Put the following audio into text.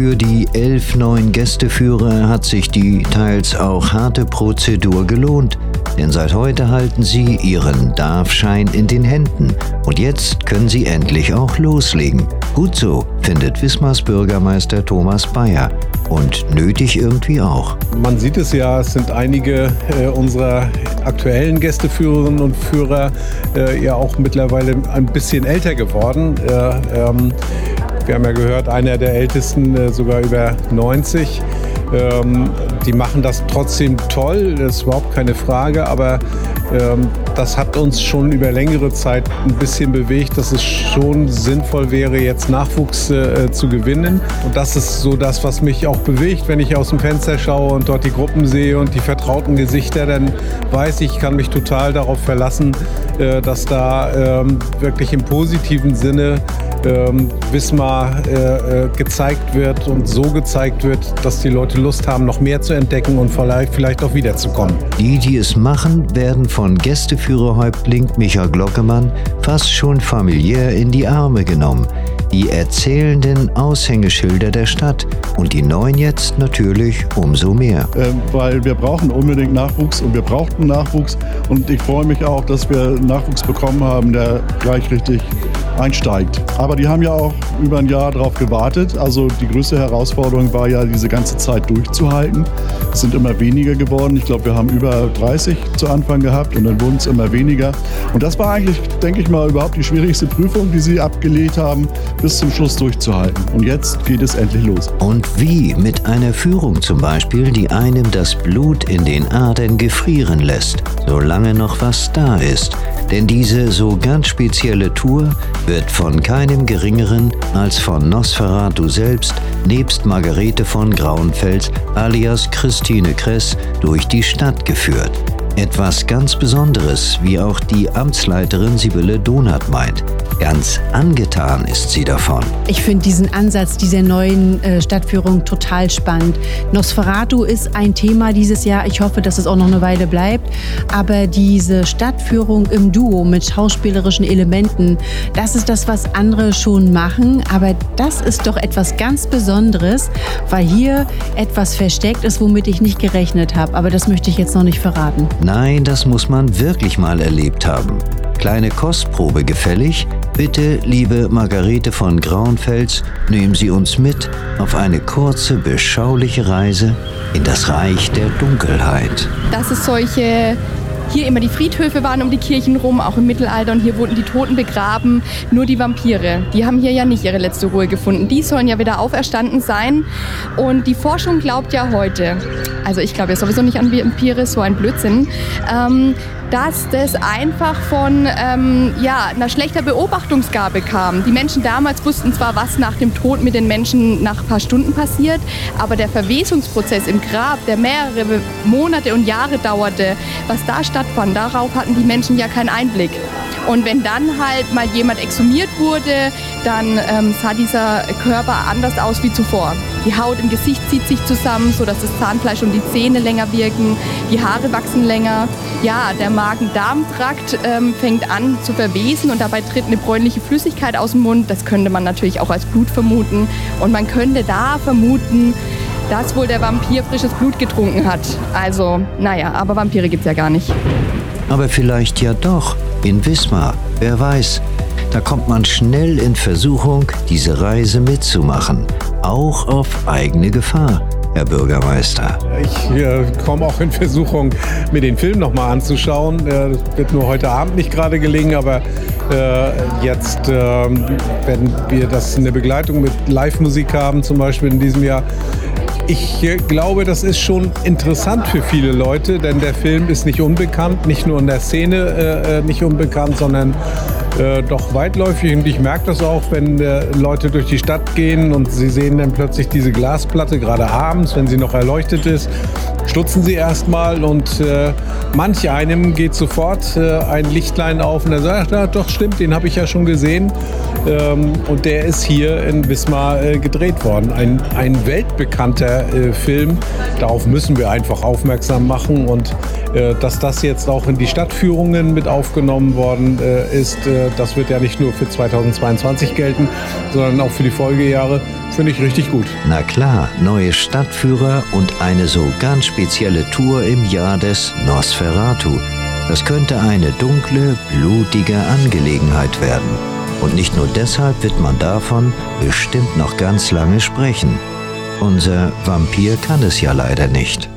Für die elf neuen Gästeführer hat sich die teils auch harte Prozedur gelohnt. Denn seit heute halten sie ihren Darfschein in den Händen und jetzt können sie endlich auch loslegen. Gut so, findet Wismars Bürgermeister Thomas Bayer. Und nötig irgendwie auch. Man sieht es ja, es sind einige äh, unserer aktuellen Gästeführerinnen und Führer äh, ja auch mittlerweile ein bisschen älter geworden. Äh, ähm, wir haben ja gehört, einer der ältesten äh, sogar über 90. Ähm, die machen das trotzdem toll, das ist überhaupt keine Frage, aber ähm, das hat uns schon über längere Zeit ein bisschen bewegt, dass es schon sinnvoll wäre, jetzt Nachwuchs äh, zu gewinnen. Und das ist so das, was mich auch bewegt, wenn ich aus dem Fenster schaue und dort die Gruppen sehe und die vertrauten Gesichter, dann weiß ich, ich kann mich total darauf verlassen, äh, dass da ähm, wirklich im positiven Sinne ähm, Wismar äh, äh, gezeigt wird und so gezeigt wird, dass die Leute Lust haben, noch mehr zu entdecken und vielleicht, vielleicht auch wiederzukommen. Die, die es machen, werden von Gästeführerhäuptling Micha Glockemann fast schon familiär in die Arme genommen. Die erzählenden Aushängeschilder der Stadt und die neuen jetzt natürlich umso mehr. Äh, weil wir brauchen unbedingt Nachwuchs und wir brauchten Nachwuchs und ich freue mich auch, dass wir Nachwuchs bekommen haben, der gleich richtig einsteigt. Aber die haben ja auch über ein Jahr darauf gewartet. Also die größte Herausforderung war ja, diese ganze Zeit durchzuhalten. Es sind immer weniger geworden. Ich glaube, wir haben über 30 zu Anfang gehabt und dann wurden es immer weniger. Und das war eigentlich, denke ich mal, überhaupt die schwierigste Prüfung, die sie abgelegt haben, bis zum Schluss durchzuhalten. Und jetzt geht es endlich los. Und wie mit einer Führung zum Beispiel, die einem das Blut in den Adern gefrieren lässt, solange noch was da ist. Denn diese so ganz spezielle Tour wird von keinem geringeren als von Nosferatu selbst, nebst Margarete von Grauenfels alias Christine Kress, durch die Stadt geführt. Etwas ganz Besonderes, wie auch die Amtsleiterin Sibylle Donath meint. Ganz angetan ist sie davon. Ich finde diesen Ansatz dieser neuen äh, Stadtführung total spannend. Nosferatu ist ein Thema dieses Jahr. Ich hoffe, dass es auch noch eine Weile bleibt. Aber diese Stadtführung im Duo mit schauspielerischen Elementen, das ist das, was andere schon machen. Aber das ist doch etwas ganz Besonderes, weil hier etwas versteckt ist, womit ich nicht gerechnet habe. Aber das möchte ich jetzt noch nicht verraten. Nein, das muss man wirklich mal erlebt haben. Kleine Kostprobe gefällig? Bitte, liebe Margarete von Grauenfels, nehmen Sie uns mit auf eine kurze, beschauliche Reise in das Reich der Dunkelheit. Dass es solche hier immer die Friedhöfe waren um die Kirchen rum, auch im Mittelalter und hier wurden die Toten begraben. Nur die Vampire, die haben hier ja nicht ihre letzte Ruhe gefunden. Die sollen ja wieder auferstanden sein. Und die Forschung glaubt ja heute, also ich glaube ja sowieso nicht an Vampire, so ein Blödsinn, ähm, dass das einfach von ähm, ja, einer schlechter Beobachtungsgabe kam. Die Menschen damals wussten zwar, was nach dem Tod mit den Menschen nach ein paar Stunden passiert, aber der Verwesungsprozess im Grab, der mehrere Monate und Jahre dauerte, was da stattfand, darauf hatten die Menschen ja keinen Einblick. Und wenn dann halt mal jemand exhumiert wurde, dann ähm, sah dieser Körper anders aus wie zuvor. Die Haut im Gesicht zieht sich zusammen, sodass das Zahnfleisch und die Zähne länger wirken, die Haare wachsen länger. Ja, der Magen-Darm-Trakt ähm, fängt an zu verwesen und dabei tritt eine bräunliche Flüssigkeit aus dem Mund. Das könnte man natürlich auch als Blut vermuten. Und man könnte da vermuten, dass wohl der Vampir frisches Blut getrunken hat. Also, naja, aber Vampire gibt's ja gar nicht. Aber vielleicht ja doch in Wismar, wer weiß. Da kommt man schnell in Versuchung, diese Reise mitzumachen, auch auf eigene Gefahr. Herr Bürgermeister. Ich äh, komme auch in Versuchung, mir den Film nochmal anzuschauen. Äh, das wird nur heute Abend nicht gerade gelingen, aber äh, jetzt äh, werden wir das in der Begleitung mit Live-Musik haben, zum Beispiel in diesem Jahr. Ich äh, glaube, das ist schon interessant für viele Leute, denn der Film ist nicht unbekannt, nicht nur in der Szene äh, äh nicht unbekannt, sondern äh, doch weitläufig. Und ich merke das auch, wenn äh, Leute durch die Stadt gehen und sie sehen dann plötzlich diese Glasplatte, gerade abends, wenn sie noch erleuchtet ist. Stutzen sie erstmal und äh, manch einem geht sofort äh, ein Lichtlein auf und er sagt, ja, doch stimmt, den habe ich ja schon gesehen. Ähm, und der ist hier in Wismar äh, gedreht worden. Ein, ein weltbekannter äh, Film. Darauf müssen wir einfach aufmerksam machen und äh, dass das jetzt auch in die Stadtführungen mit aufgenommen worden äh, ist, das wird ja nicht nur für 2022 gelten, sondern auch für die Folgejahre. Finde ich richtig gut. Na klar, neue Stadtführer und eine so ganz spezielle Tour im Jahr des Nosferatu. Das könnte eine dunkle, blutige Angelegenheit werden. Und nicht nur deshalb wird man davon bestimmt noch ganz lange sprechen. Unser Vampir kann es ja leider nicht.